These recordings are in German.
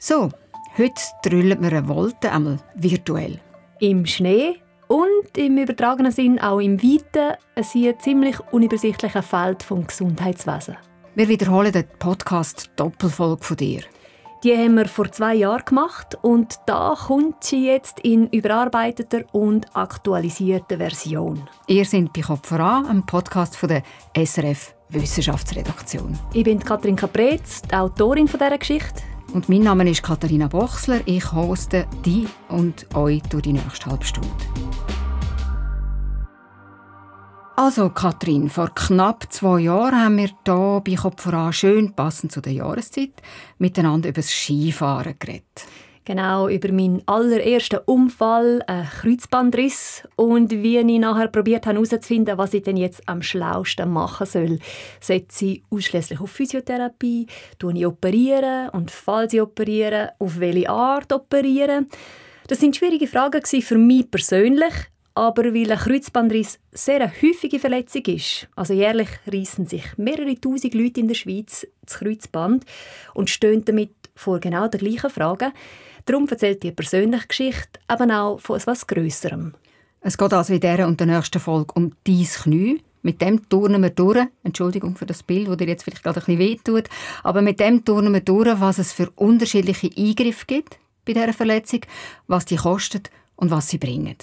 So, heute drüllen wir eine Wolte, einmal virtuell. Im Schnee und im übertragenen Sinn auch im weiten, hier ziemlich unübersichtlichen Feld vom Gesundheitswesen. Wir wiederholen den Podcast Doppelfolge von dir. Die haben wir vor zwei Jahren gemacht und da kommt sie jetzt in überarbeiteter und aktualisierter Version. Ihr seid bei Kopf voran, einem Podcast von der SRF Wissenschaftsredaktion. Ich bin Katrin Kapretz, die Autorin dieser Geschichte. Und mein Name ist Katharina Bochsler. Ich hoste die und euch durch die nächste halbe Stunde. Also, Katrin, vor knapp zwei Jahren haben wir hier bei Kopf voran schön passend zu der Jahreszeit miteinander über das Skifahren geredet. Genau, über meinen allerersten Unfall, einen Kreuzbandriss und wie ich nachher probiert habe herauszufinden, was ich denn jetzt am schlausten machen soll. Setze ich ausschließlich auf Physiotherapie, tue ich und falls ich operiere, auf welche Art operieren? Das sind schwierige Fragen für mich persönlich, aber weil ein Kreuzbandriss sehr eine häufige Verletzung ist, also jährlich reissen sich mehrere tausend Leute in der Schweiz das Kreuzband und stehen damit vor genau der gleichen Frage, Darum erzählt die persönliche Geschichte eben auch von etwas Grösserem. Es geht also in dieser und der nächsten Folge um dein Knie. Mit dem turnen wir durch. Entschuldigung für das Bild, das dir jetzt vielleicht gerade ein bisschen wehtut. Aber mit dem turnen wir durch, was es für unterschiedliche Eingriffe gibt bei dieser Verletzung, was die kostet und was sie bringen.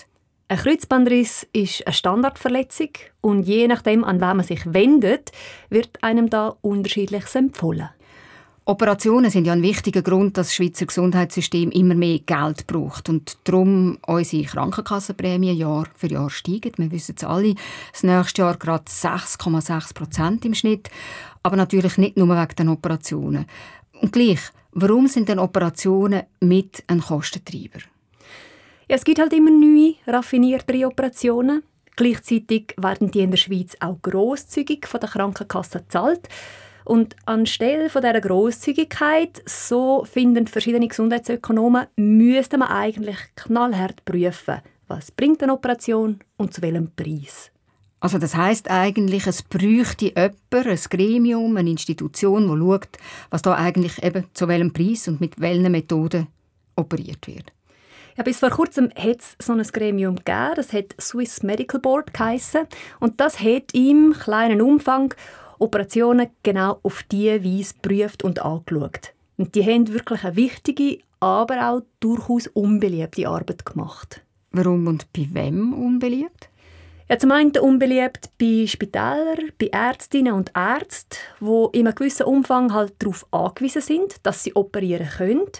Ein Kreuzbandriss ist eine Standardverletzung und je nachdem, an wen man sich wendet, wird einem da unterschiedliches empfohlen. Operationen sind ja ein wichtiger Grund, dass das Schweizer Gesundheitssystem immer mehr Geld braucht und darum unsere Krankenkassenprämie Jahr für Jahr steigen. Wir wissen es alle, das nächste Jahr gerade 6,6 Prozent im Schnitt, aber natürlich nicht nur wegen den Operationen. Und gleich, warum sind denn Operationen mit ein Kostentreiber? Ja, es gibt halt immer neue, raffiniertere Operationen. Gleichzeitig werden die in der Schweiz auch grosszügig von der Krankenkasse gezahlt. Und anstelle von dieser Grosszügigkeit, so finden verschiedene Gesundheitsökonomen, müsste man eigentlich knallhart prüfen, was bringt eine Operation und zu welchem Preis. Also das heißt eigentlich, es bräuchte jemand, ein Gremium, eine Institution, die schaut, was da eigentlich eben zu welchem Preis und mit welchen Methoden operiert wird. Ja, bis vor kurzem hat es so ein Gremium gegeben, das hat Swiss Medical Board geheissen. und das hat im kleinen Umfang Operationen genau auf diese Weise geprüft und angeschaut. Und die haben wirklich eine wichtige, aber auch durchaus unbeliebte Arbeit gemacht. Warum und bei wem unbeliebt? Ja, zum einen unbeliebt bei Spitälern, bei Ärztinnen und Ärzten, die in einem gewissen Umfang halt darauf angewiesen sind, dass sie operieren können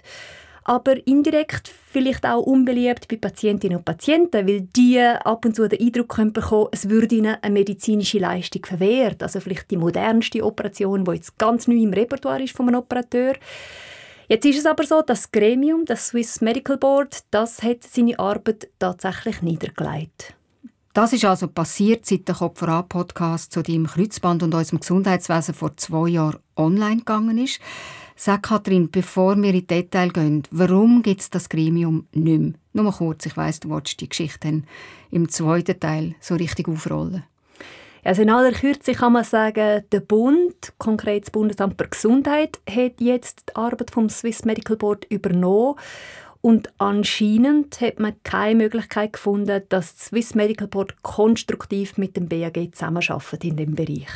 aber indirekt vielleicht auch unbeliebt bei Patientinnen und Patienten, weil die ab und zu den Eindruck können bekommen, es würde ihnen eine medizinische Leistung verwehrt. Also vielleicht die modernste Operation, die jetzt ganz neu im Repertoire ist von einem Operateur. Jetzt ist es aber so, das Gremium, das Swiss Medical Board, das hat seine Arbeit tatsächlich niedergelegt. Das ist also passiert, seit der Kopf voran Podcast zu deinem Kreuzband und unserem Gesundheitswesen vor zwei Jahren online gegangen ist. Sag Kathrin, bevor wir in die Details gehen, warum gibt es das Gremium nicht mehr? Nur mal kurz, ich weiss, du wolltest die Geschichte im zweiten Teil so richtig aufrollen. Also in aller Kürze kann man sagen, der Bund, konkret das Bundesamt für Gesundheit, hat jetzt die Arbeit vom Swiss Medical Board übernommen und anscheinend hat man keine Möglichkeit gefunden, dass das Swiss Medical Board konstruktiv mit dem BAG zusammenarbeitet in dem Bereich.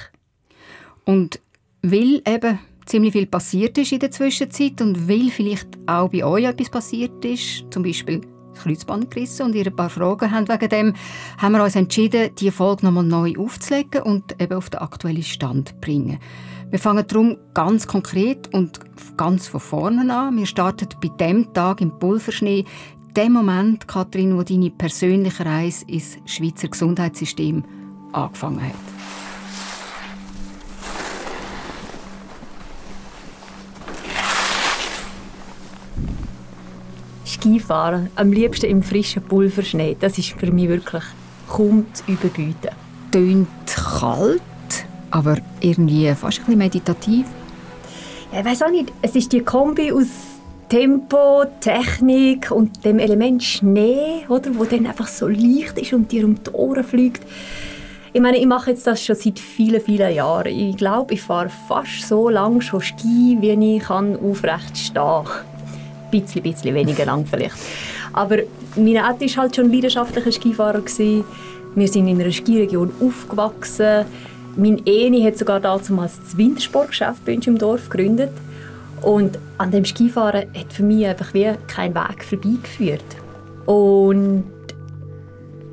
Und will eben ziemlich viel passiert ist in der Zwischenzeit und weil vielleicht auch bei euch etwas passiert ist, zum Beispiel das Kreuzband gerissen und ihr ein paar Fragen habt wegen dem, haben wir uns entschieden, diese Folge nochmal neu aufzulegen und eben auf den aktuellen Stand zu bringen. Wir fangen darum ganz konkret und ganz von vorne an. Wir starten bei dem Tag im Pulverschnee, dem Moment, Kathrin, wo deine persönliche Reise ins Schweizer Gesundheitssystem angefangen hat. Skifahren, am liebsten im frischen Pulverschnee, das ist für mich wirklich kaum zu überbieten. Tönt kalt, aber irgendwie fast ein bisschen meditativ. Ja, ich weiß auch nicht, es ist die Kombi aus Tempo, Technik und dem Element Schnee, oder, wo dann einfach so leicht ist und dir um die Ohren fliegt. Ich meine, ich mache jetzt das schon seit vielen, vielen Jahren. Ich glaube, ich fahre fast so lange schon Ski, wie ich kann aufrecht stehen kann. Bisschen, bisschen weniger lang vielleicht. Aber mein Ed war halt schon leidenschaftlicher Skifahrer. Gewesen. Wir sind in einer Skiregion aufgewachsen. Mein Eni hat sogar damals das Wintersportgeschäft bei uns im Dorf gegründet. Und an dem Skifahren hat für mich einfach wie kein Weg vorbeigeführt. Und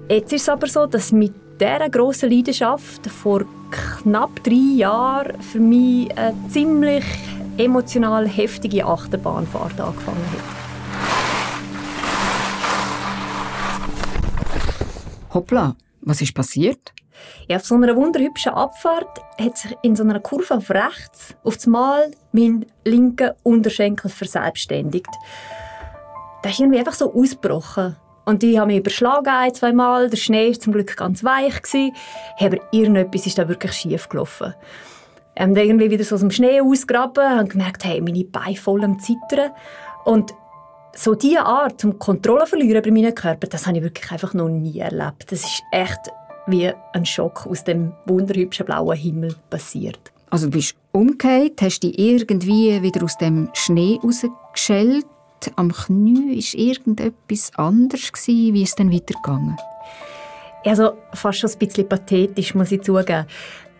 jetzt ist es aber so, dass mit dieser grossen Leidenschaft vor knapp drei Jahren für mich eine ziemlich emotional heftige Achterbahnfahrt angefangen hat. Hoppla, was ist passiert? Ja, auf so einer wunderhübschen Abfahrt hat sich in so einer Kurve auf rechts auf einmal mein linker Unterschenkel verselbstständigt. Der ist irgendwie einfach so ausgebrochen. Und ich habe mich überschlagen ein, zwei Mal. Der Schnee war zum Glück ganz weich. Gewesen. Aber irgendetwas ist da wirklich schief gelaufen. Ich habe irgendwie wieder so aus dem Schnee ausgraben und gemerkt, hey, meine Beine voll am Zittern. Und so diese Art, um Kontrolle zu verlieren bei meinem Körper, das habe ich wirklich einfach noch nie erlebt. Das ist echt wie ein Schock aus dem wunderhübschen blauen Himmel passiert. Also du bist umgekehrt, hast dich irgendwie wieder aus dem Schnee rausgeschält. Am Knie war irgendetwas anders. Wie ist es dann weitergegangen? Also fast schon ein bisschen pathetisch, muss ich zugeben.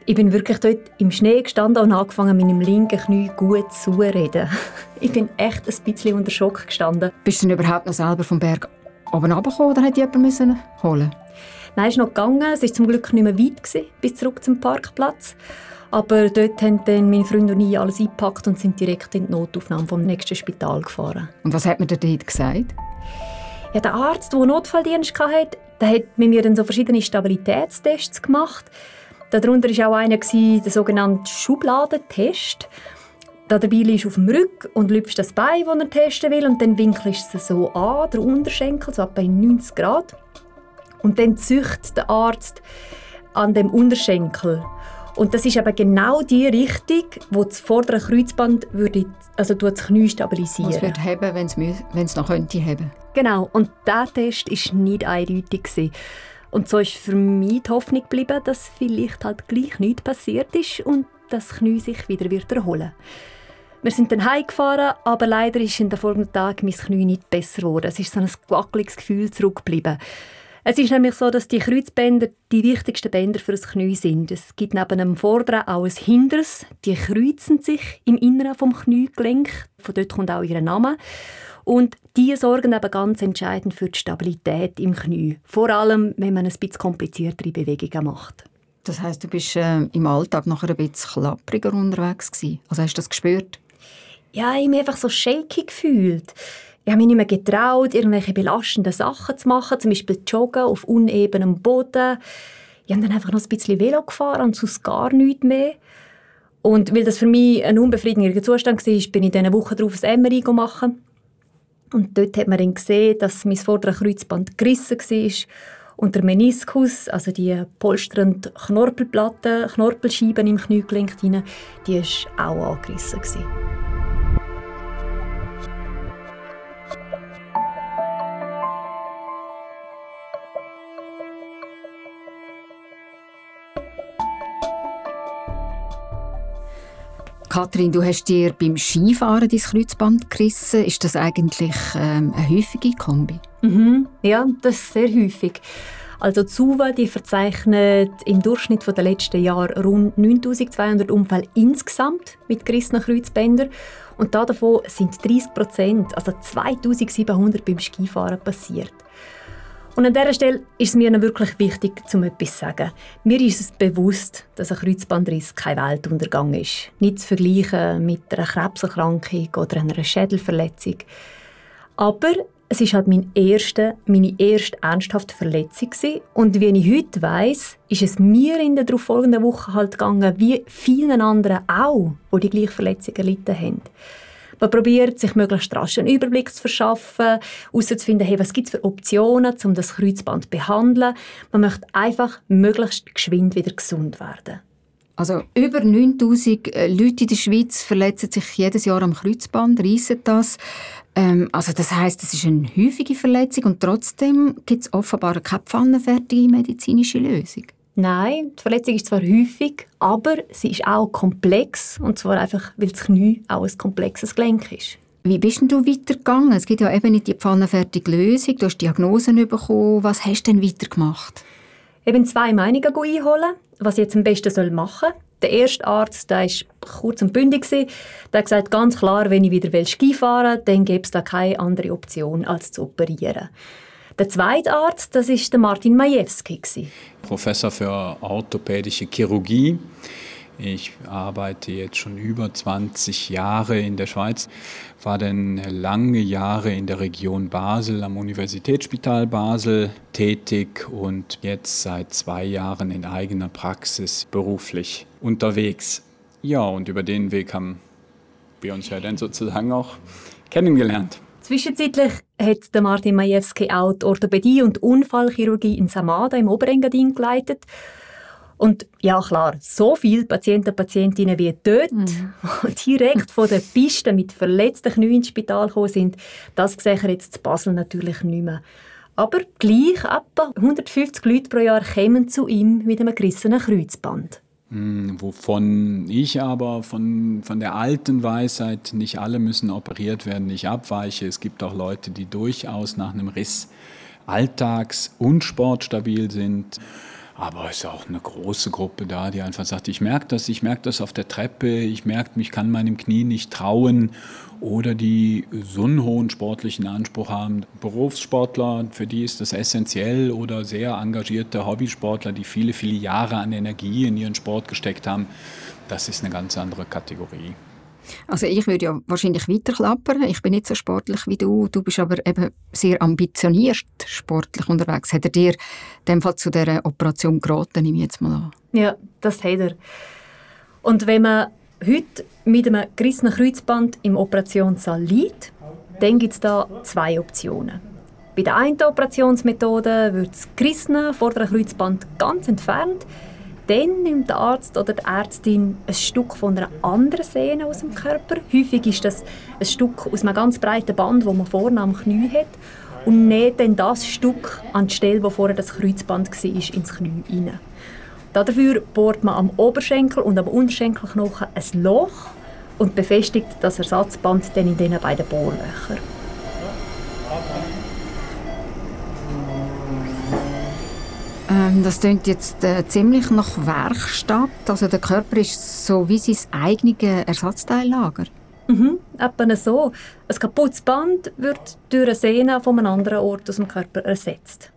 Ich bin wirklich dort im Schnee gestanden und angefangen, meinem linken Knie gut zu reden. Ich bin echt ein bisschen unter Schock gestanden. Bist du denn überhaupt noch selber vom Berg oben runtergekommen oder hätte jemand müssen holen Nein, es ist noch gegangen. Es war zum Glück nicht mehr weit, gewesen, bis zurück zum Parkplatz. Aber dort haben dann meine Freunde und ich alles eingepackt und sind direkt in die Notaufnahme vom nächsten Spital gefahren. Und was hat man dir dort gesagt? Ja, der Arzt, der Notfalldienst hatte, der hat mit mir dann so verschiedene Stabilitätstests gemacht. Darunter war auch einer, der sogenannte Schubladentest. Dabei liegst du auf dem Rücken und lüpfst das Bein, das er testen will, und dann winkelst du es so an, der Unterschenkel, so etwa 90 Grad. Und dann züchtet der Arzt an dem Unterschenkel. Und das ist eben genau die Richtung, wo das vordere Kreuzband würde, also das Knie stabilisieren. Es wird heben, wenn es noch könnte heben. Genau. Und dieser Test war nicht eindeutig. Gewesen. Und so ist für mich die Hoffnung geblieben, dass vielleicht halt gleich nichts passiert ist und das Knie sich wieder wird erholen wir sind dann heimgefahren, aber leider ist in den folgenden Tagen mein Knie nicht besser geworden. Es ist so ein wackeliges Gefühl zurückgeblieben. Es ist nämlich so, dass die Kreuzbänder die wichtigsten Bänder für das Knie sind. Es gibt neben dem Vorderen auch ein Hinderes. Die kreuzen sich im Inneren vom Kniegelenk. Von dort kommt auch ihr Name. Und die sorgen eben ganz entscheidend für die Stabilität im Knie. Vor allem, wenn man ein bisschen kompliziertere Bewegungen macht. Das heißt, du bist äh, im Alltag noch ein bisschen klappriger unterwegs gewesen. Also hast du das gespürt? Ja, ich habe mich einfach so shaky gefühlt. Ich habe mich nicht mehr getraut, irgendwelche belastenden Sachen zu machen, zum Beispiel joggen auf unebenem Boden. Ich habe dann einfach noch ein bisschen Velo gefahren und sonst gar nichts mehr. Und weil das für mich ein unbefriedigender Zustand war, bin ich diese Woche darauf ein MRI machen. Und dort hat man dann gesehen, dass mein vorderes Kreuzband gerissen war und der Meniskus, also die polsternden Knorpelplatten, Knorpelscheiben im Kniegelenk, die war auch angerissen. Kathrin, du hast dir beim Skifahren dein Kreuzband gerissen. Ist das eigentlich ähm, eine häufige Kombi? Mhm. Ja, das ist sehr häufig. Also SUVA die verzeichnet im Durchschnitt der letzten Jahre rund 9200 Unfälle insgesamt mit gerissenen Kreuzbändern. Und davon sind 30 Prozent, also 2700 beim Skifahren passiert. Und an dieser Stelle ist es mir wirklich wichtig, um etwas zu sagen. Mir ist es bewusst, dass ein Kreuzbandriss kein Weltuntergang ist. Nicht zu vergleichen mit einer Krebserkrankung oder einer Schädelverletzung. Aber es ist halt mein erste, meine erste ernsthafte Verletzung gewesen. und wie ich heute weiß, ist es mir in der darauffolgenden Woche halt gegangen, wie vielen anderen auch, die die gleiche Verletzung erlitten haben. Man probiert, sich möglichst rasch einen Überblick zu verschaffen, herauszufinden, hey, was gibt es für Optionen, um das Kreuzband zu behandeln. Man möchte einfach möglichst geschwind wieder gesund werden. Also über 9000 äh, Leute in der Schweiz verletzen sich jedes Jahr am Kreuzband, reissen das. Ähm, also das heißt, es ist eine häufige Verletzung und trotzdem gibt es offenbar keine pfannenfertige medizinische Lösung. Nein, die Verletzung ist zwar häufig, aber sie ist auch komplex. Und zwar einfach, weil das Knie auch ein komplexes Gelenk ist. Wie bist denn du weitergegangen? Es gibt ja eben nicht die pfannenfertige Lösung. Du hast Diagnosen bekommen. Was hast du denn weitergemacht? Ich bin zwei Meinungen einholen, was ich jetzt am besten machen soll. Der erste Arzt, der war kurz und bündig, der hat gesagt, ganz klar, wenn ich wieder Ski fahren will, dann gibt es da keine andere Option, als zu operieren. Der zweite Arzt, das ist der Martin Majewski. Professor für orthopädische Chirurgie. Ich arbeite jetzt schon über 20 Jahre in der Schweiz, war dann lange Jahre in der Region Basel am Universitätsspital Basel tätig und jetzt seit zwei Jahren in eigener Praxis beruflich unterwegs. Ja, und über den Weg haben wir uns ja dann sozusagen auch kennengelernt. Zwischenzeitlich hat Martin Majewski auch die Orthopädie und Unfallchirurgie in Samada im Oberengadin geleitet. Und ja klar, so viele Patienten und Patientinnen wie dort, mhm. die direkt von der Piste mit verletzten Knien ins Spital gekommen sind, das sehe ich jetzt zu Basel natürlich nicht mehr. Aber gleich etwa 150 Leute pro Jahr kommen zu ihm mit einem gerissenen Kreuzband. Hm, wovon ich aber von, von der alten Weisheit, nicht alle müssen operiert werden, nicht abweiche. Es gibt auch Leute, die durchaus nach einem Riss alltags- und sportstabil sind. Aber es ist auch eine große Gruppe da, die einfach sagt, ich merke das, ich merke das auf der Treppe, ich merke, ich kann meinem Knie nicht trauen. Oder die so einen hohen sportlichen Anspruch haben. Berufssportler, für die ist das essentiell. Oder sehr engagierte Hobbysportler, die viele, viele Jahre an Energie in ihren Sport gesteckt haben. Das ist eine ganz andere Kategorie. Also ich würde ja wahrscheinlich weiterklappern. Ich bin nicht so sportlich wie du. Du bist aber eben sehr ambitioniert sportlich unterwegs. Hat er dir in dem Fall zu dieser Operation geraten, nehme ich jetzt mal an? Ja, das hat er. Und wenn man heute mit einem gerissenen Kreuzband im Operationssaal liegt, dann gibt es da zwei Optionen. Bei der einen Operationsmethode wird das gerissene vordere Kreuzband ganz entfernt dann nimmt der Arzt oder die Ärztin ein Stück von einer anderen Sehne aus dem Körper. Häufig ist das ein Stück aus einem ganz breiten Band, das man vorne am Knie hat und näht dann das Stück an die Stelle, wo vorher das Kreuzband war, ins Knie hinein. Dafür bohrt man am Oberschenkel und am Unterschenkelknochen ein Loch und befestigt das Ersatzband dann in diesen beiden Bohrlöchern. Ähm, das klingt jetzt äh, ziemlich nach Werkstatt. Also der Körper ist so wie sein eigenes Ersatzteillager. Mhm, etwa so. Ein kaputtes Band wird durch eine Sehne von einem anderen Ort aus dem Körper ersetzt.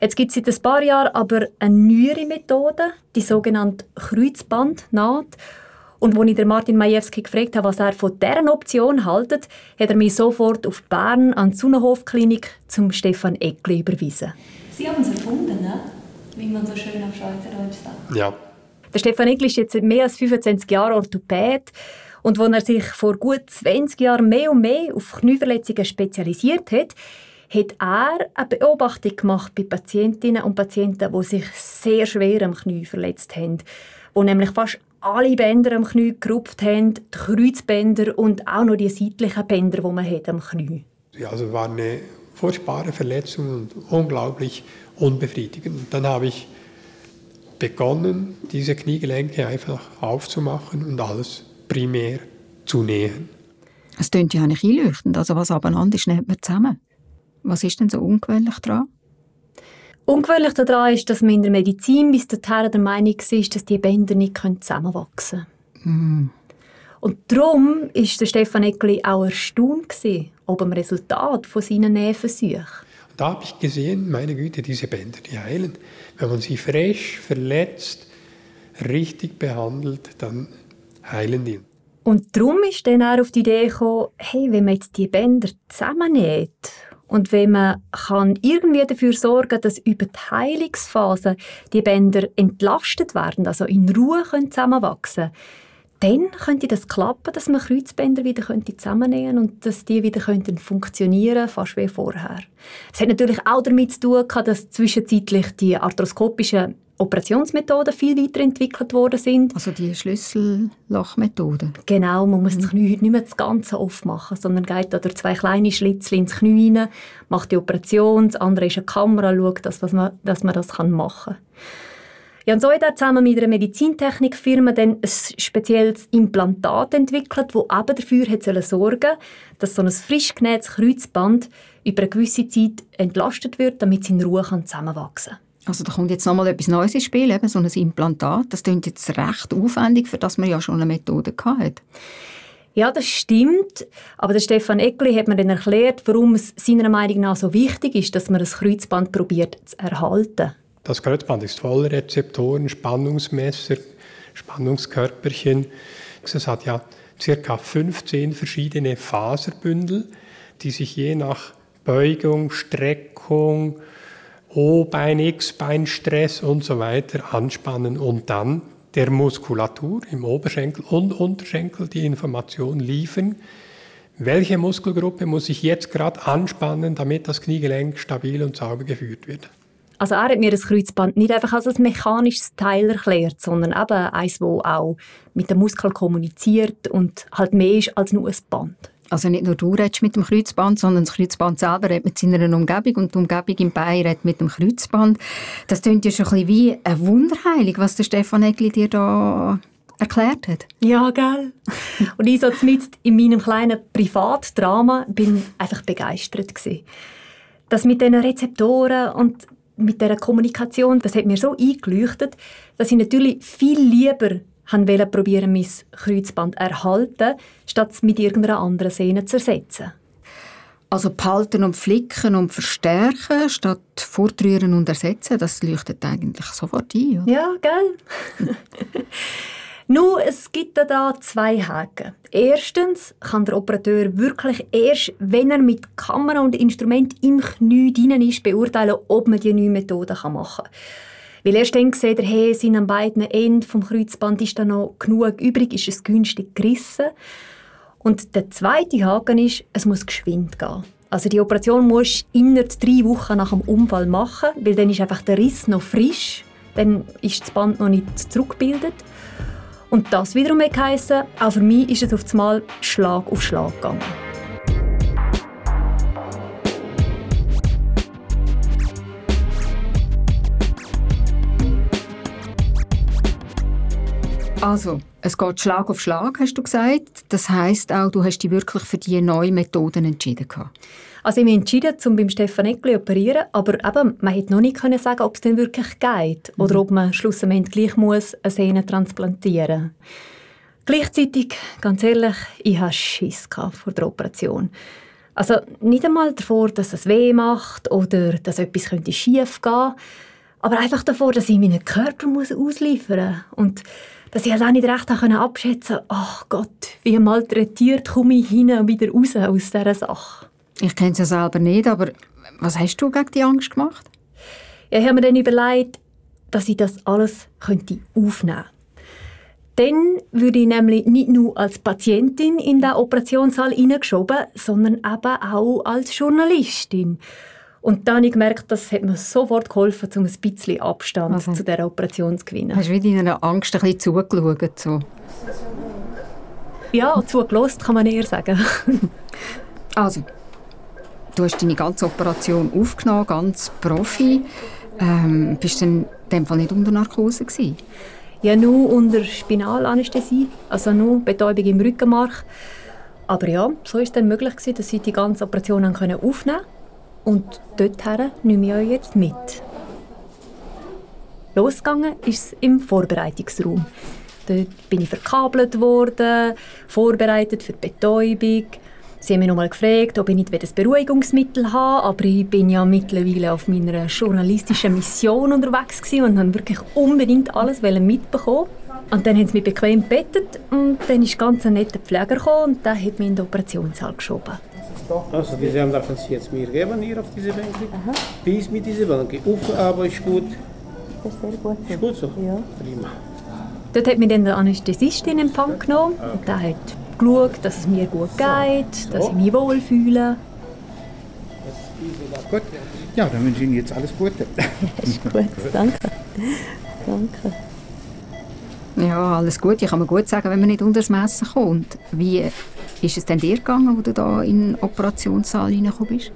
Jetzt gibt es seit ein paar Jahren aber eine neuere Methode, die sogenannte Kreuzbandnaht. Und als ich den Martin Majewski gefragt habe, was er von dieser Option haltet, hat er mich sofort auf Bern an die Sonnenhof-Klinik zum Stefan Eckli überwiesen. Sie haben es erfunden, ne? Wie man so schön auf Schweizerdeutsch sagt. Ja. Der Stefan Egli ist jetzt mehr als 25 Jahre Orthopäd. Und als er sich vor gut 20 Jahren mehr und mehr auf Knieverletzungen spezialisiert hat, hat er eine Beobachtung gemacht bei Patientinnen und Patienten, die sich sehr schwer am Knie verletzt haben. Wo nämlich fast alle Bänder am Knie gerupft haben, die Kreuzbänder und auch noch die seitlichen Bänder, die man hat am Knie. Ja, also war eine furchtbare Verletzung und unglaublich unbefriedigend. Dann habe ich begonnen, diese Kniegelenke einfach aufzumachen und alles primär zu nähen. Es klingt ja nicht einleuchtend. Also was abeinander ist, näht man zusammen. Was ist denn so ungewöhnlich daran? Ungewöhnlich daran ist, dass man in der Medizin bis dahin der Meinung ist, dass die Bänder nicht zusammenwachsen können. Mm. Und darum war Stefan Eckli auch erstaunt ob dem Resultat von seinen Nähversuchen. Da habe ich gesehen, meine Güte, diese Bänder, die heilen. Wenn man sie frisch, verletzt, richtig behandelt, dann heilen die. Und darum ist dann auch auf die Idee gekommen, hey, wenn man jetzt die Bänder zusammennäht und wenn man kann irgendwie dafür sorgen dass über die Heilungsphase die Bänder entlastet werden, also in Ruhe zusammenwachsen können, dann könnte das klappen, dass man Kreuzbänder wieder zusammennähen und dass die wieder könnten funktionieren fast wie vorher. Es hat natürlich auch damit zu tun, dass zwischenzeitlich die arthroskopischen Operationsmethoden viel weiterentwickelt worden sind. Also die Schlüssellochmethode. Genau, man muss mhm. das Knie heute nicht mehr das Ganze aufmachen, sondern geht da durch zwei kleine Schlitze ins Knie rein, macht die Operation, das andere ist eine Kamera, schaut, dass, man, dass man das machen kann. Ja, und so hat er zusammen mit einer Medizintechnikfirma dann ein spezielles Implantat entwickelt, das eben dafür hat sorgen soll, dass so ein frisch genähtes Kreuzband über eine gewisse Zeit entlastet wird, damit es in Ruhe zusammenwachsen kann. Also da kommt jetzt nochmal etwas Neues ins Spiel, eben so ein Implantat. Das klingt jetzt recht aufwendig, für das man ja schon eine Methode hatte. Ja, das stimmt. Aber der Stefan Eckli hat mir dann erklärt, warum es seiner Meinung nach so wichtig ist, dass man das Kreuzband probiert zu erhalten. Das Kreuzband ist voller Rezeptoren, Spannungsmesser, Spannungskörperchen. Es hat ja ca. 15 verschiedene Faserbündel, die sich je nach Beugung, Streckung, O-Bein, X-Bein, Stress und so weiter anspannen und dann der Muskulatur im Oberschenkel und Unterschenkel die Information liefern, welche Muskelgruppe muss ich jetzt gerade anspannen, damit das Kniegelenk stabil und sauber geführt wird. Also er hat mir das Kreuzband nicht einfach als ein mechanisches Teil erklärt, sondern eben eins, das auch mit dem Muskel kommuniziert und halt mehr ist als nur ein Band. Also nicht nur du redest mit dem Kreuzband, sondern das Kreuzband selber redet mit seiner Umgebung und die Umgebung im Bein redet mit dem Kreuzband. Das klingt ja schon ein bisschen wie eine Wunderheilung, was der Stefan Egli dir da erklärt hat. Ja, gell? Und ich so mit in meinem kleinen Privatdrama bin einfach begeistert gewesen. Das mit diesen Rezeptoren und mit dieser Kommunikation, das hat mir so eingeleuchtet, dass ich natürlich viel lieber wollte probieren, mein Kreuzband erhalten, statt es mit irgendeiner anderen Sehne zu ersetzen. Also behalten und flicken und verstärken, statt fortrühren und ersetzen, das leuchtet eigentlich sofort ein. Oder? Ja, gell? Nun, es gibt da zwei Haken. Erstens kann der Operateur wirklich erst, wenn er mit Kamera und Instrument im Knie drin ist, beurteilen, ob man die neue Methode machen kann. Weil erst dann sieht er, hey, sind an beiden Enden vom Kreuzband ist da noch genug übrig, ist es günstig gerissen. Und der zweite Haken ist, es muss geschwind gehen. Also die Operation muss innerhalb drei Wochen nach dem Unfall machen, weil dann ist einfach der Riss noch frisch, dann ist das Band noch nicht zurückgebildet. Und das wiederum heisst, auch für mich ist es auf einmal Schlag auf Schlag gegangen. Also, es geht Schlag auf Schlag, hast du gesagt. Das heißt auch, du hast dich wirklich für die neuen Methoden entschieden. Also ich habe mich entschieden, um beim Stefan Eckli operieren, aber eben, man hätte noch nicht können sagen, ob es denn wirklich geht mhm. oder ob man schlussendlich gleich muss eine Sehne transplantieren Gleichzeitig, ganz ehrlich, ich hatte Schiss vor der Operation. Also nicht einmal davor, dass es weh macht oder dass etwas schief gehen könnte, aber einfach davor, dass ich meinen Körper ausliefern muss. Und dass ich es auch nicht recht abschätzen konnte, ach Gott, wie malträtiert komme ich hin und wieder raus aus dieser Sache. Ich kenne es ja selber nicht, aber was hast du gegen die Angst gemacht? Ja, ich habe mir dann überlegt, dass ich das alles könnte aufnehmen könnte. Dann würde ich nämlich nicht nur als Patientin in den Operationssaal hineingeschoben, sondern eben auch als Journalistin. Und dann habe ich gemerkt, das hat mir sofort geholfen, um ein bisschen Abstand okay. zu dieser Operation zu gewinnen. Hast du wie deiner Angst ein bisschen zugeschaut? So? Ja, zugelassen kann man eher sagen. also, du hast deine ganze Operation aufgenommen, ganz Profi. Ähm, bist du in dem Fall nicht unter Narkose gewesen? Ja, nur unter Spinalanästhesie, also nur Betäubung im Rückenmark. Aber ja, so ist es dann möglich gewesen, dass sie die ganze Operation aufnehmen konnten. Und dorthin nehme ich euch jetzt mit. Losgegangen ist es im Vorbereitungsraum. Dort bin ich verkabelt worden, vorbereitet für die Betäubung. Sie haben mich nochmal gefragt, ob ich nicht ein Beruhigungsmittel habe, aber ich bin ja mittlerweile auf meiner journalistischen Mission unterwegs und habe wirklich unbedingt alles mitbekommen. Und dann haben sie mich bequem bettet und dann ist ganz ein netter Pfleger gekommen und der hat mich in den Operationssaal geschoben. Also diese haben davon jetzt mir geben hier auf diese Bank. Wie ist mit dieser Bank? Auf, aber ist gut. Das ist sehr gut. Ist gut so? Ja. Prima. Dort hat mich dann der Anästhesist in Empfang genommen und der hat geschaut, dass es mir gut geht, dass ich mich wohlfühle. Gut. Ja, dann wünsche ich Ihnen jetzt alles Gute. ist gut, danke. danke. Ja, alles gut. Ich kann mir gut sagen, wenn man nicht unter das Messer kommt. Wie ist es denn dir gegangen, als du da in den Operationssaal reingekommen bist?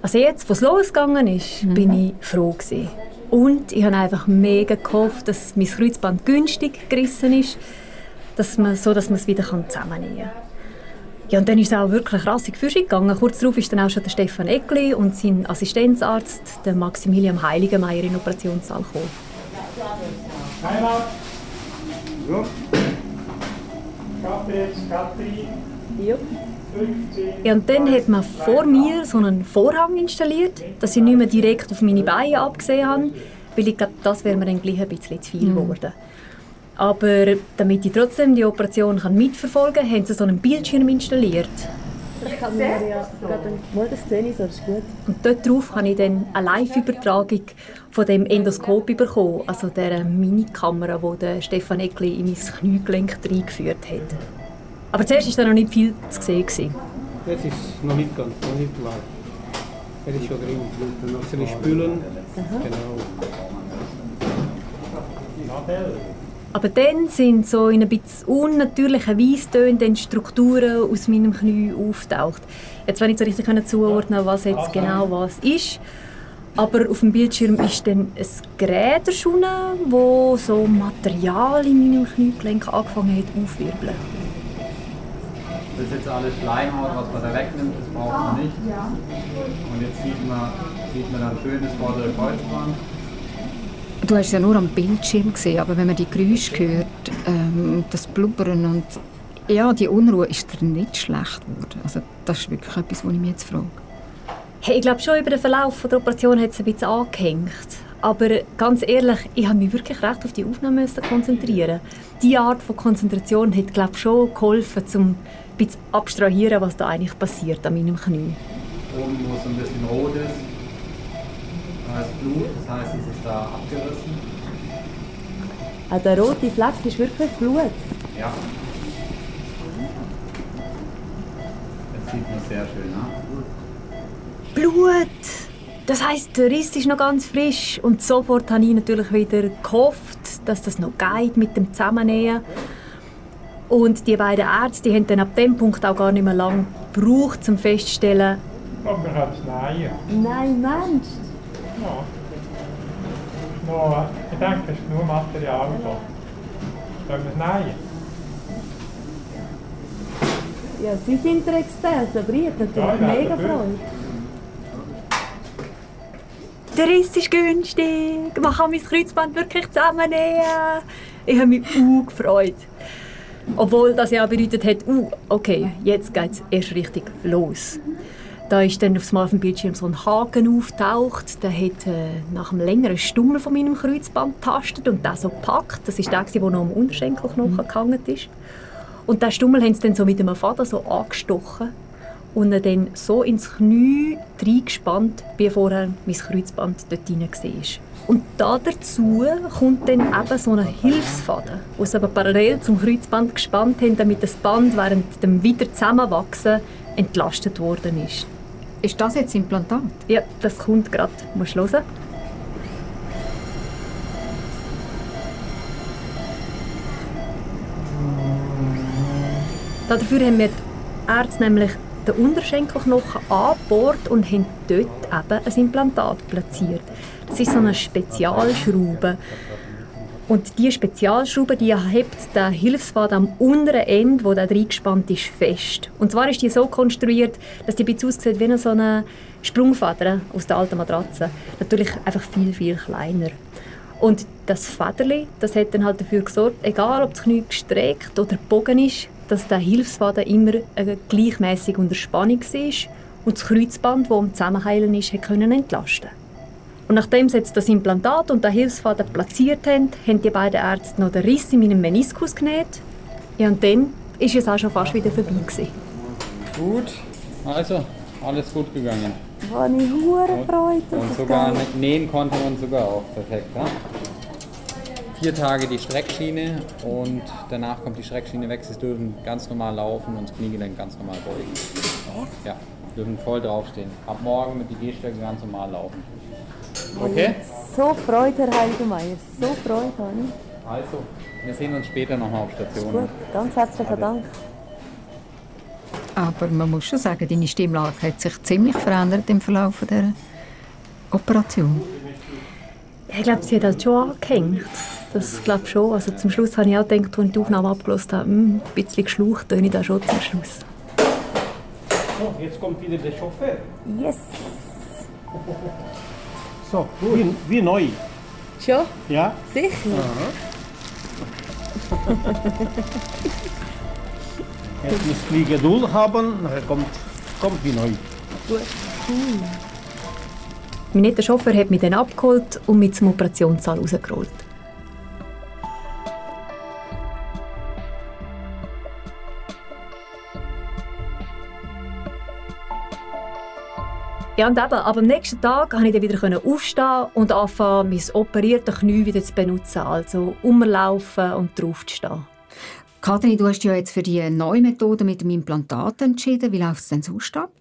Also jetzt, was losgegangen ist, mhm. bin ich froh gewesen. Und ich habe einfach mega gehofft, dass mein Kreuzband günstig gerissen ist, dass man, so dass man es wieder zusammennehmen kann. Ja, und dann ist es auch wirklich rassig für gegangen. Kurz darauf ist dann auch schon der Stefan Eckli und sein Assistenzarzt, der Maximilian Heiligenmeier, in den Operationssaal gekommen. Heimat. So. Kaffee, Kaffee. Ja. Ja, und dann hat man vor mir so einen Vorhang installiert, dass ich nicht mehr direkt auf meine Beine abgesehen habe, weil ich glaube, das wäre mir dann gleich ein bisschen zu viel mhm. Aber damit ich trotzdem die Operation kann mitverfolgen kann, haben sie so einen Bildschirm installiert. Ich kann mir ja gerade mal das Szene, so ist gut. Und dort drauf habe ich dann eine Live-Übertragung von dem Endoskop bekommen, also der Minikamera, die Stefan Eckli in mein Kniegelenk reingeführt hat. Aber zuerst war da noch nicht viel zu sehen. Das ist noch nicht ganz, noch nicht klar. Er ist schon drin. Dann noch ein bisschen spülen. Genau. Aber dann sind so in ein bisschen unnatürlichen Weisstönen Strukturen aus meinem Knie auftaucht. Jetzt will ich nicht so richtig zuordnen, was jetzt genau was ist. Aber auf dem Bildschirm ist dann ein Gerät erschienen, das so Material in meinem Kniegelenk angefangen hat aufwirbeln. Das ist jetzt alles Schleimhaut, was man da wegnimmt, das braucht man nicht. Und jetzt sieht man, sieht man dann schön das vordere Kreuzband. Du hast ja nur am Bildschirm gesehen, aber wenn man die Geräusche hört, ähm, das Blubbern und ja, die Unruhe, ist dir nicht schlecht geworden. Also das ist wirklich etwas, was ich mich jetzt frage. Hey, ich glaube schon, über den Verlauf der Operation hat es ein bisschen angehängt. Aber ganz ehrlich, ich habe mich wirklich recht auf die Aufnahme konzentrieren. Diese Art von Konzentration hat, glaube schon geholfen, um ein bisschen abstrahieren, was da eigentlich passiert an meinem Knie. Oben, wo es ein bisschen rot ist, ist Blut, das heißt, es ist da abgerissen. Ah, der rote Fleck ist wirklich Blut? Ja. Das sieht man sehr schön, ne? Blut! Das heisst, der Riss ist noch ganz frisch und sofort habe ich natürlich wieder gehofft, dass das noch geht mit dem Zusammennähen. Und die beiden Ärzte die haben dann ab dem Punkt auch gar nicht mehr lange gebraucht, um festzustellen, Aber wir haben es nähen. Nein, Mensch! Ja. No, ich denke, es ist genug Material da. Sollen wir es nähen? Ja, Sie sind der Experte, aber ich habe natürlich Ja, mega. Freude. der Riss ist günstig, man kann mein Kreuzband wirklich zusammennähen. Ich habe mich auch gefreut. Obwohl das ja auch bedeutet hat, uh, okay, jetzt geht es erst richtig los. Da ist dann auf dem Bildschirm so ein Haken auftaucht. Der hat äh, nach einem längeren Stummel von meinem Kreuzband getastet und den so gepackt. Das ist der, der noch am Unterschenkelknochen gehangen ist. Und den Stummel haben sie dann so mit einem Faden so angestochen und ihn dann so ins Knie reingespannt, wie vorher mein Kreuzband dort hinein war. Und da dazu kommt dann eben so ein Hilfsfaden, den sie aber parallel zum Kreuzband gespannt haben, damit das Band während dem wieder Zusammenwachsen entlastet worden ist. Ist das jetzt Implantat? Ja, das kommt gerade. Musst hören. Dafür haben wir die Ärzte nämlich den Unterschenkelknochen angebohrt und haben dort eben ein Implantat platziert. Das ist so eine Spezialschraube. Und diese Spezialschraube die hebt den Hilfsfaden am unteren Ende, der reingespannt ist, fest. Und zwar ist die so konstruiert, dass die bisschen aussieht wie so eine Sprungfader aus der alten Matratze. Natürlich einfach viel, viel kleiner. Und das Federli, das hat dann halt dafür gesorgt, egal ob das Knie gestreckt oder gebogen ist, dass der Hilfsfaden immer äh, gleichmäßig unter Spannung war und das Kreuzband, das am Zusammenheilen ist, können entlasten. Und nachdem sie jetzt das Implantat und den Hilfsfaden platziert haben, haben die beiden Ärzte noch den Riss in meinem Meniskus genäht. Ja, und dann ist es auch schon fast wieder vorbei. Gewesen. Gut, also alles gut gegangen. Habe ich hure Freude, dass Und sogar nähen konnte man sogar auch perfekt. Ja? Vier Tage die Streckschiene und danach kommt die Streckschiene weg. Sie dürfen ganz normal laufen und das Kniegelenk ganz normal beugen. Ja, dürfen voll draufstehen. Ab morgen mit die Gehstöcke ganz normal laufen. Okay? So Freude, Herr Heiligemeier. So Freude habe ich. Also, wir sehen uns später nochmal auf Station. Gut, ganz herzlichen Dank. Aber man muss schon sagen, deine Stimmlage hat sich ziemlich verändert im Verlauf dieser Operation. Ich glaube, sie hat halt schon angehängt. Das glaube schon. Also zum Schluss habe ich auch gedacht, als ich die Aufnahme abgelöst habe, hm, ein bisschen geschlaucht töne ich da schon zum Schluss. So, jetzt kommt wieder der Chauffeur. Yes! So, wie, wie neu. Schon? Ja? Sicher? Jetzt müsst ihr Geduld haben, nachher kommt, kommt wie neu. Mein netter Chauffeur hat mich dann abgeholt und mich zum Operationssaal rausgerollt. Ja, und eben, aber am nächsten Tag konnte ich dann wieder aufstehen und anfangen, mein operiertes Knie wieder zu benutzen. Also umlaufen und draufzustehen. Kathrin, du hast ja jetzt für die neue Methode mit dem Implantat entschieden. Wie läuft es denn sonst ab?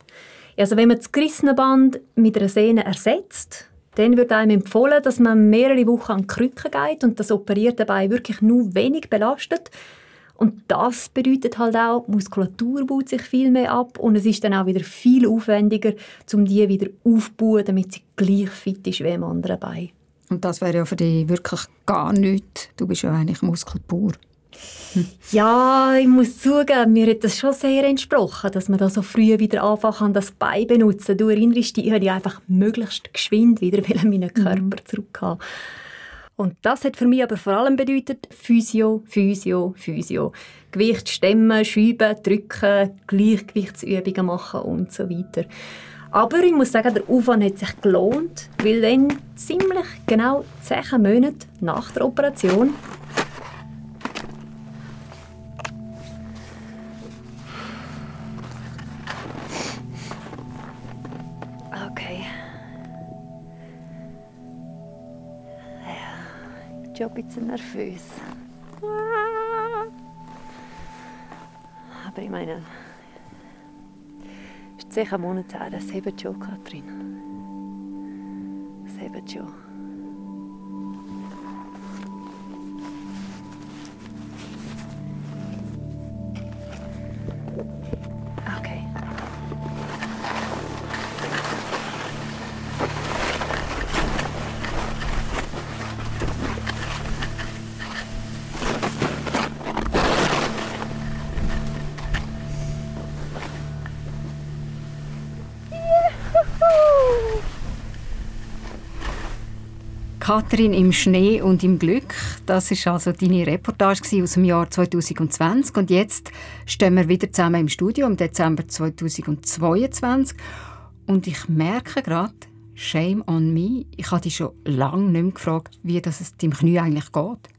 Also wenn man das gerissene Band mit einer Sehne ersetzt, dann wird einem empfohlen, dass man mehrere Wochen an die Krücke geht und das operierte Bein wirklich nur wenig belastet. Und das bedeutet halt auch, die Muskulatur baut sich viel mehr ab und es ist dann auch wieder viel aufwendiger, um die wieder aufzubauen, damit sie gleich fit ist wie im anderen Bein. Und das wäre ja für dich wirklich gar nichts. Du bist ja eigentlich muskelpur. Ja, ich muss zugeben, mir hat das schon sehr entsprochen, dass man da so früh wieder anfangen kann, das Bein benutzen. Du erinnerst dich, ich wollte einfach möglichst geschwind wieder meinen Körper mhm. zurückhaben. Und das hat für mich aber vor allem bedeutet Physio, Physio, Physio. Gewicht stemmen, schieben, drücken, Gleichgewichtsübungen machen und so weiter. Aber ich muss sagen, der Aufwand hat sich gelohnt, weil dann ziemlich genau zehn Monate nach der Operation schon ein bisschen nervös. Aber ich meine, es ist sicher Monate her, das hebt schon, Katrin. Das hebt schon. Katrin im Schnee und im Glück. Das ist also deine Reportage aus dem Jahr 2020 und jetzt stehen wir wieder zusammen im Studio im Dezember 2022 und ich merke gerade, Shame on me, ich habe dich schon lange nicht mehr gefragt, wie das es deinem Knie eigentlich geht.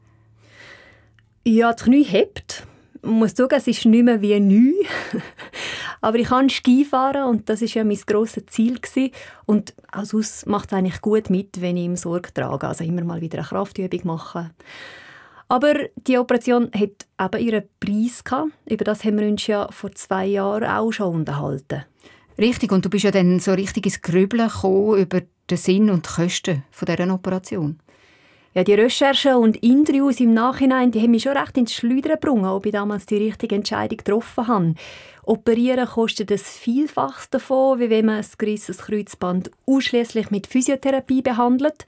Ja, das Knie hebt. Ich muss sagen, es ist nicht mehr wie neu. Aber ich kann Ski fahren und das ist ja mein grosses Ziel gewesen. Und auch sonst macht es eigentlich gut mit, wenn ich ihm Sorge trage. Also immer mal wieder eine Kraftübung machen. Aber die Operation hat eben ihren Preis gehabt. Über das haben wir uns ja vor zwei Jahren auch schon unterhalten. Richtig, und du bist ja dann so richtig ins Grübeln gekommen über den Sinn und die Kosten dieser Operation. Ja, die Recherchen und Interviews im Nachhinein, die haben mich schon recht ins Schleudern gebracht, ob ich damals die richtige Entscheidung getroffen habe. Operieren kostet das Vielfaches davon, wie wenn man ein gerissenes Kreuzband ausschließlich mit Physiotherapie behandelt.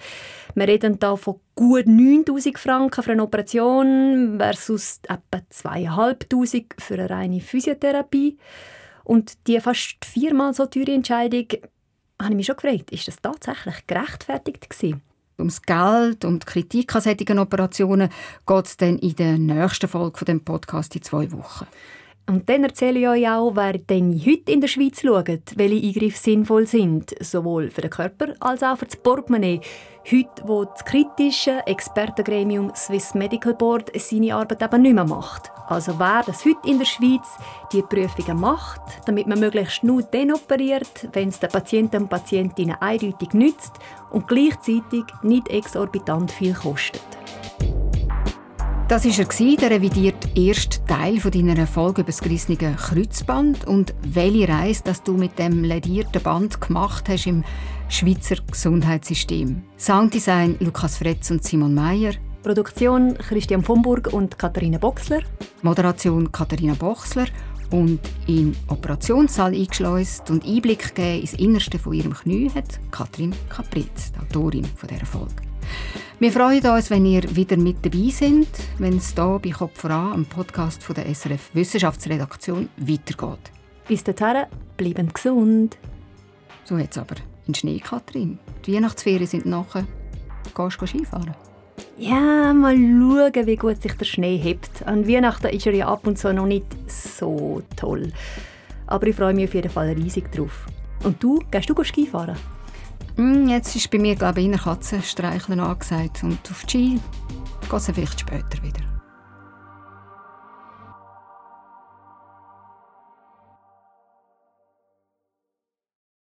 Wir reden hier von gut 9000 Franken für eine Operation versus etwa 2500 für eine reine Physiotherapie. Und die fast viermal so teure Entscheidung, habe ich mich schon gefragt, ist das tatsächlich gerechtfertigt gewesen? Ums Geld und Kritik an solchen Operationen geht es dann in der nächsten Folge von dem Podcast in zwei Wochen. Und dann erzähle ich euch auch, wer denn heute in der Schweiz schaut, welche Eingriffe sinnvoll sind, sowohl für den Körper als auch für das Portemonnaie. Heute, wo das kritische Expertengremium Swiss Medical Board seine Arbeit eben nicht mehr macht. Also wer das heute in der Schweiz die Prüfungen macht, damit man möglichst nur den operiert, wenn es den Patienten und Patientinnen eindeutig nützt und gleichzeitig nicht exorbitant viel kostet. Das war er, der revidierte erste Teil deiner Erfolg über das gerissene Kreuzband und welche Reise dass du mit dem ledierten Band gemacht hast im Schweizer Gesundheitssystem. Sounddesign Lukas Fretz und Simon Meyer. Produktion Christian von Burg und Katharina Boxler. Moderation Katharina Boxler und in Operationssaal eingeschleust und Einblick gegeben ins Innerste von ihrem Knie hat Katrin Kapritz, die Autorin dieser Folge. Wir freuen uns, wenn ihr wieder mit dabei seid, wenn es hier bei Kopf voran, am Podcast von der SRF Wissenschaftsredaktion, weitergeht. Bis dahin, bleiben gesund. So jetzt aber in Schnee, Katrin. Die Weihnachtsferien sind nachher. Gehst du Skifahren? Ja, mal schauen, wie gut sich der Schnee hebt. An Weihnachten ist er ja ab und zu noch nicht so toll. Aber ich freue mich auf jeden Fall riesig drauf. Und du, gehst du Skifahren? Mm, jetzt ist bei mir, glaube ich, in Katzenstreicheln angesagt. Und auf die Ski geht es vielleicht später wieder.